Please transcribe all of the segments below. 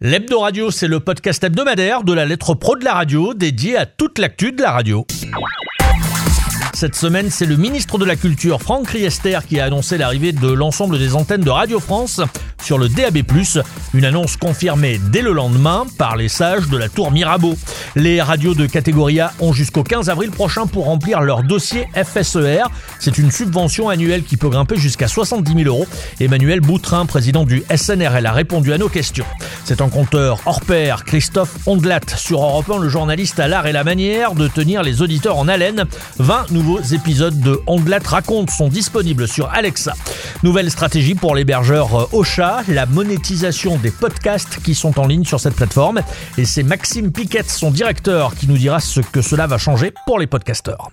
L'Hebdo Radio, c'est le podcast hebdomadaire de la lettre pro de la radio dédié à toute l'actu de la radio. Cette semaine, c'est le ministre de la Culture, Franck Riester, qui a annoncé l'arrivée de l'ensemble des antennes de Radio France sur le DAB+, une annonce confirmée dès le lendemain par les sages de la tour Mirabeau. Les radios de catégorie A ont jusqu'au 15 avril prochain pour remplir leur dossier FSER. C'est une subvention annuelle qui peut grimper jusqu'à 70 000 euros. Emmanuel Boutrin, président du SNRL, a répondu à nos questions. C'est un compteur hors pair, Christophe Ondlat, sur Europe 1, le journaliste à l'art et la manière de tenir les auditeurs en haleine. 20 nouveaux épisodes de Ondlat raconte sont disponibles sur Alexa. Nouvelle stratégie pour l'hébergeur Ocha, la monétisation des podcasts qui sont en ligne sur cette plateforme. Et c'est Maxime Piquette, son directeur, qui nous dira ce que cela va changer pour les podcasteurs.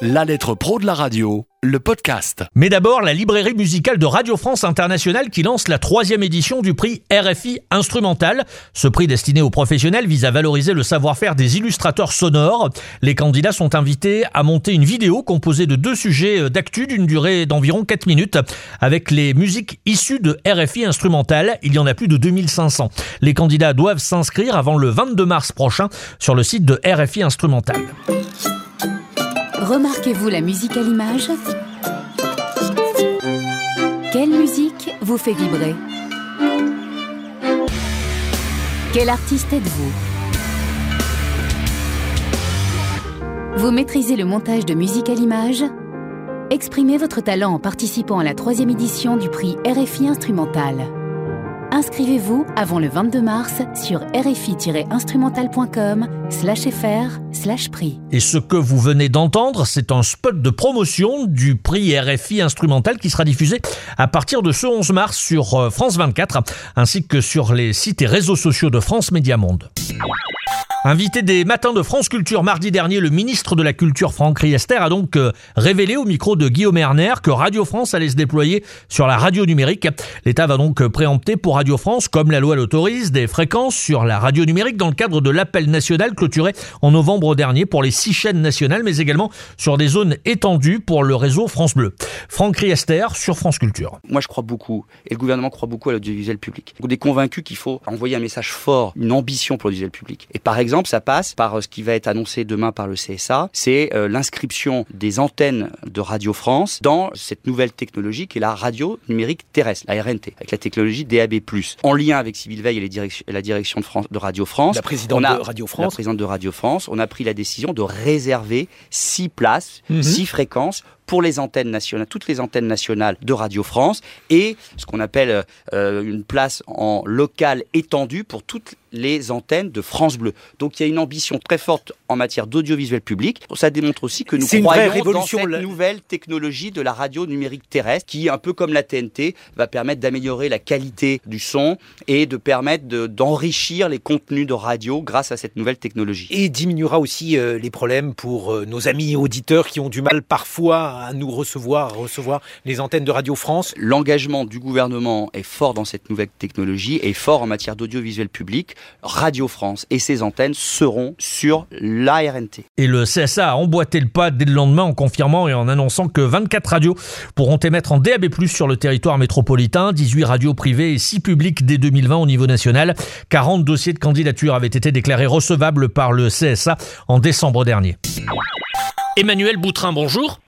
La lettre pro de la radio, le podcast. Mais d'abord, la librairie musicale de Radio France Internationale qui lance la troisième édition du prix RFI Instrumental. Ce prix destiné aux professionnels vise à valoriser le savoir-faire des illustrateurs sonores. Les candidats sont invités à monter une vidéo composée de deux sujets d'actu d'une durée d'environ 4 minutes avec les musiques issues de RFI Instrumental. Il y en a plus de 2500. Les candidats doivent s'inscrire avant le 22 mars prochain sur le site de RFI Instrumental. Remarquez-vous la musique à l'image? Quelle musique vous fait vibrer? Quel artiste êtes-vous? Vous maîtrisez le montage de musique à l'image? Exprimez votre talent en participant à la troisième édition du prix RFI Instrumental. Inscrivez-vous avant le 22 mars sur rfi-instrumental.com slash fr slash prix. Et ce que vous venez d'entendre, c'est un spot de promotion du prix RFI instrumental qui sera diffusé à partir de ce 11 mars sur euh, France 24 ainsi que sur les sites et réseaux sociaux de France Média Monde. Invité des Matins de France Culture mardi dernier, le ministre de la Culture Franck Riester a donc euh, révélé au micro de Guillaume Erner que Radio France allait se déployer sur la radio numérique. L'État va donc préempter pour Radio France, comme la loi l'autorise, des fréquences sur la radio numérique dans le cadre de l'appel national clôturé en novembre dernier pour les six chaînes nationales, mais également sur des zones étendues pour le réseau France Bleu. Franck Riester sur France Culture. Moi, je crois beaucoup, et le gouvernement croit beaucoup à l'audiovisuel public. On est convaincu qu'il faut envoyer un message fort, une ambition pour l'audiovisuel public. Et par exemple, ça passe par euh, ce qui va être annoncé demain par le CSA, c'est euh, l'inscription des antennes de Radio France dans cette nouvelle technologie qui est la radio numérique terrestre, la RNT, avec la technologie DAB+. En lien avec Civil Veil et, la direction de, France, de Radio France, la présidente de Radio France, la présidente de Radio France, on a pris la décision de réserver six places, mhm. six fréquences pour les antennes nationales, toutes les antennes nationales de Radio France et ce qu'on appelle euh, une place en local étendue pour toutes les antennes de France Bleu. Donc il y a une ambition très forte en matière d'audiovisuel public. Ça démontre aussi que nous croyons dans cette nouvelle technologie de la radio numérique terrestre qui, un peu comme la TNT, va permettre d'améliorer la qualité du son et de permettre d'enrichir les contenus de radio grâce à cette nouvelle technologie. Et diminuera aussi euh, les problèmes pour euh, nos amis auditeurs qui ont du mal parfois à nous recevoir, à recevoir les antennes de Radio France. L'engagement du gouvernement est fort dans cette nouvelle technologie et fort en matière d'audiovisuel public. Radio France et ses antennes seront sur l'ARNT. Et le CSA a emboîté le pas dès le lendemain en confirmant et en annonçant que 24 radios pourront émettre en DAB+, sur le territoire métropolitain, 18 radios privées et 6 publiques dès 2020 au niveau national. 40 dossiers de candidature avaient été déclarés recevables par le CSA en décembre dernier. Emmanuel Boutrin, bonjour.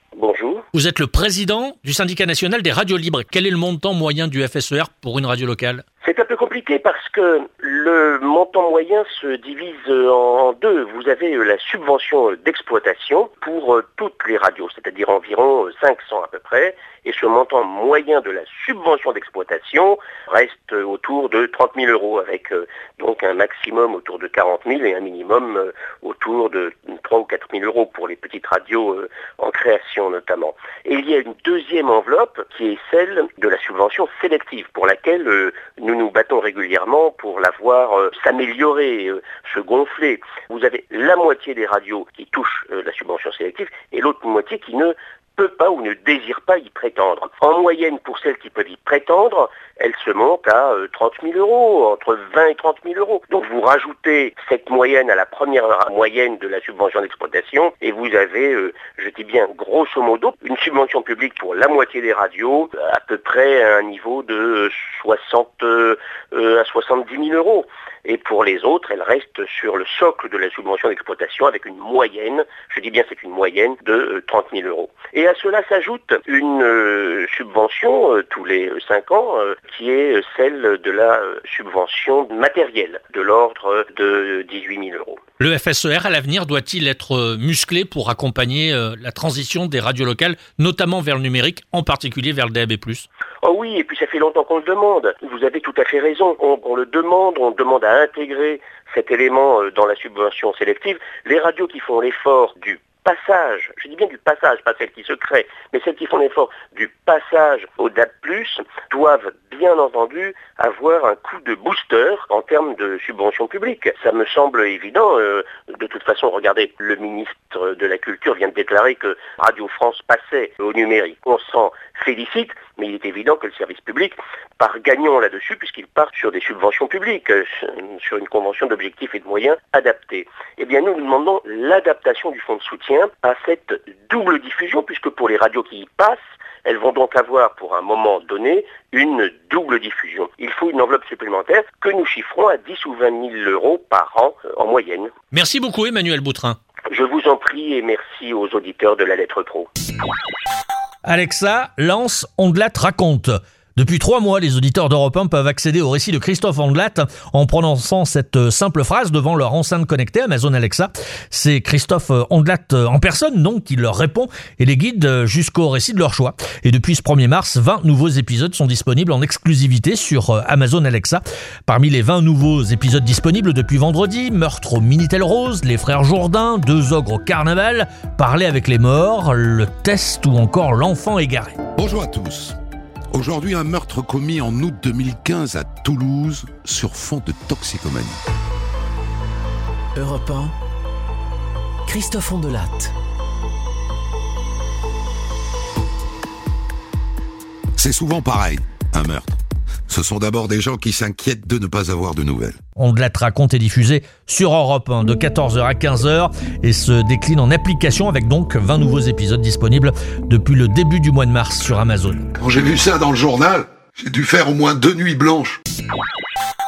Vous êtes le président du syndicat national des radios libres. Quel est le montant moyen du FSER pour une radio locale? C'est un peu compliqué parce que le montant moyen se divise en deux. Vous avez la subvention d'exploitation pour toutes les radios, c'est-à-dire environ 500 à peu près, et ce montant moyen de la subvention d'exploitation reste autour de 30 000 euros, avec euh, donc un maximum autour de 40 000 et un minimum euh, autour de 3 ou 4 000 euros pour les petites radios euh, en création notamment. Et il y a une deuxième enveloppe qui est celle de la subvention sélective, pour laquelle nous nous battons régulièrement pour la voir s'améliorer, se gonfler. Vous avez la moitié des radios qui touchent la subvention sélective et l'autre moitié qui ne peut pas ou ne désire pas y prétendre. En moyenne, pour celles qui peuvent y prétendre, elle se monte à 30 euh, 000 euros, entre 20 et 30 000 euros. Donc vous rajoutez cette moyenne à la première moyenne de la subvention d'exploitation et vous avez, euh, je dis bien grosso modo, une subvention publique pour la moitié des radios, à peu près à un niveau de 60 euh, à 70 000 euros. Et pour les autres, elle reste sur le socle de la subvention d'exploitation avec une moyenne, je dis bien c'est une moyenne de 30 000 euros. Et à cela s'ajoute une subvention tous les 5 ans qui est celle de la subvention matérielle, de l'ordre de 18 000 euros. Le FSER, à l'avenir, doit-il être musclé pour accompagner euh, la transition des radios locales, notamment vers le numérique, en particulier vers le DAB+. Oh oui, et puis ça fait longtemps qu'on le demande. Vous avez tout à fait raison. On, on le demande, on demande à intégrer cet élément euh, dans la subvention sélective. Les radios qui font l'effort du passage, je dis bien du passage, pas celles qui se créent, mais celles qui font l'effort du passage au DAB+, doivent bien entendu avoir un coup de booster en termes de subventions publiques. Ça me semble évident. Euh, de toute façon, regardez, le ministre de la Culture vient de déclarer que Radio France passait au numérique. On s'en félicite, mais il est évident que le service public part gagnant là-dessus puisqu'il part sur des subventions publiques, euh, sur une convention d'objectifs et de moyens adaptés. Eh bien, nous, nous demandons l'adaptation du fonds de soutien à cette double diffusion puisque pour les radios qui y passent, elles vont donc avoir pour un moment donné une double diffusion. Il faut une enveloppe supplémentaire que nous chiffrons à 10 ou 20 000 euros par an euh, en moyenne. Merci beaucoup Emmanuel Boutrin. Je vous en prie et merci aux auditeurs de la lettre pro. Alexa lance Ondelat raconte. Depuis trois mois, les auditeurs d'Europe 1 peuvent accéder au récit de Christophe Andelat en prononçant cette simple phrase devant leur enceinte connectée Amazon Alexa. C'est Christophe Andelat en personne, donc, qui leur répond et les guide jusqu'au récit de leur choix. Et depuis ce 1er mars, 20 nouveaux épisodes sont disponibles en exclusivité sur Amazon Alexa. Parmi les 20 nouveaux épisodes disponibles depuis vendredi, Meurtre au Minitel Rose, Les Frères Jourdain, Deux ogres au carnaval, Parler avec les morts, Le test ou encore L'enfant égaré. Bonjour à tous. Aujourd'hui, un meurtre commis en août 2015 à Toulouse sur fond de toxicomanie. Europe 1, Christophe Ondelat. C'est souvent pareil, un meurtre. Ce sont d'abord des gens qui s'inquiètent de ne pas avoir de nouvelles. On la raconte et diffusé sur Europe 1 de 14h à 15h et se décline en application avec donc 20 nouveaux épisodes disponibles depuis le début du mois de mars sur Amazon. Quand j'ai vu ça dans le journal, j'ai dû faire au moins deux nuits blanches.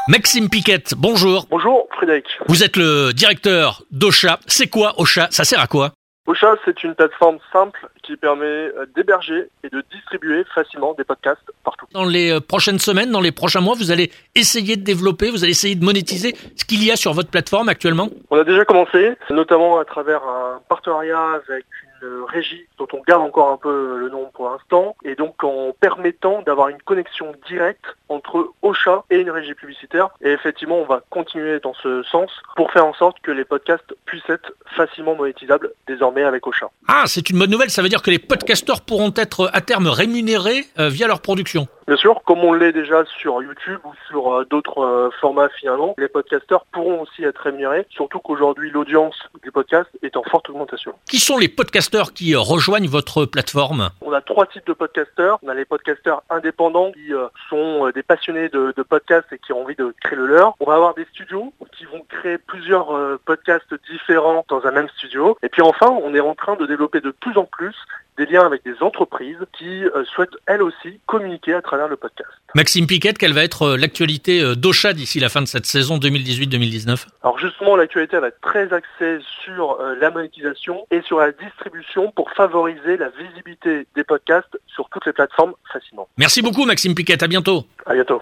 Maxime Piquette, bonjour. Bonjour Frédéric. Vous êtes le directeur d'Ocha. C'est quoi Ocha? Ça sert à quoi? Ocha, c'est une plateforme simple qui permet euh, d'héberger et de distribuer facilement des podcasts partout. Dans les euh, prochaines semaines, dans les prochains mois, vous allez essayer de développer, vous allez essayer de monétiser ce qu'il y a sur votre plateforme actuellement? On a déjà commencé, notamment à travers un partenariat avec une régie dont on garde encore un peu le nom pour l'instant, et donc en permettant d'avoir une connexion directe entre Ocha et une régie publicitaire. Et effectivement, on va continuer dans ce sens pour faire en sorte que les podcasts puissent être facilement monétisables désormais avec Ocha. Ah, c'est une bonne nouvelle, ça veut dire que les podcasteurs pourront être à terme rémunérés euh, via leur production. Bien sûr, comme on l'est déjà sur YouTube ou sur euh, d'autres euh, formats finalement, les podcasteurs pourront aussi être rémunérés, surtout qu'aujourd'hui l'audience du podcast est en forte augmentation. Qui sont les podcasteurs qui rejoignent votre plateforme? On a trois types de podcasteurs. On a les podcasteurs indépendants qui sont des passionnés de, de podcasts et qui ont envie de créer le leur. On va avoir des studios qui vont créer plusieurs podcasts différents dans un même studio. Et puis enfin, on est en train de développer de plus en plus des liens avec des entreprises qui euh, souhaitent elles aussi communiquer à travers le podcast. Maxime Piquette, quelle va être euh, l'actualité euh, d'Ocha d'ici la fin de cette saison 2018-2019 Alors justement, l'actualité va être très axée sur la monétisation et sur la distribution pour favoriser la visibilité des podcasts sur toutes les plateformes facilement. Merci beaucoup Maxime Piquette, à bientôt. À bientôt.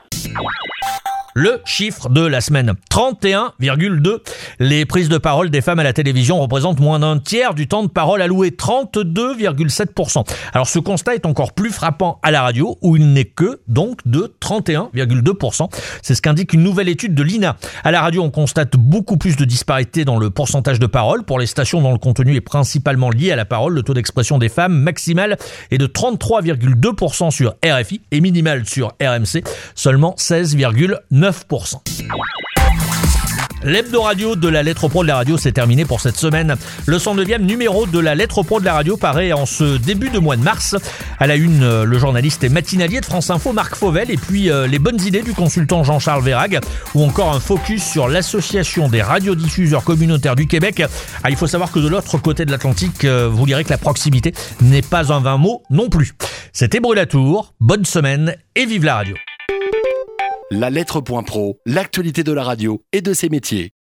Le chiffre de la semaine, 31,2. Les prises de parole des femmes à la télévision représentent moins d'un tiers du temps de parole alloué, 32,7%. Alors ce constat est encore plus frappant à la radio, où il n'est que donc de 31,2%. C'est ce qu'indique une nouvelle étude de l'INA. À la radio, on constate beaucoup plus de disparités dans le pourcentage de parole. Pour les stations dont le contenu est principalement lié à la parole, le taux d'expression des femmes maximal est de 33,2% sur RFI et minimal sur RMC, seulement 16,9%. L'hebdo radio de la lettre pro de la radio, c'est terminé pour cette semaine. Le 109e numéro de la lettre pro de la radio paraît en ce début de mois de mars. À la une, euh, le journaliste et matinalier de France Info, Marc Fauvel, et puis euh, les bonnes idées du consultant Jean-Charles Vérag, ou encore un focus sur l'association des radiodiffuseurs communautaires du Québec. Ah, il faut savoir que de l'autre côté de l'Atlantique, euh, vous lirez que la proximité n'est pas un vain mot non plus. C'était Brulatour, bonne semaine et vive la radio. La lettre.pro, l'actualité de la radio et de ses métiers.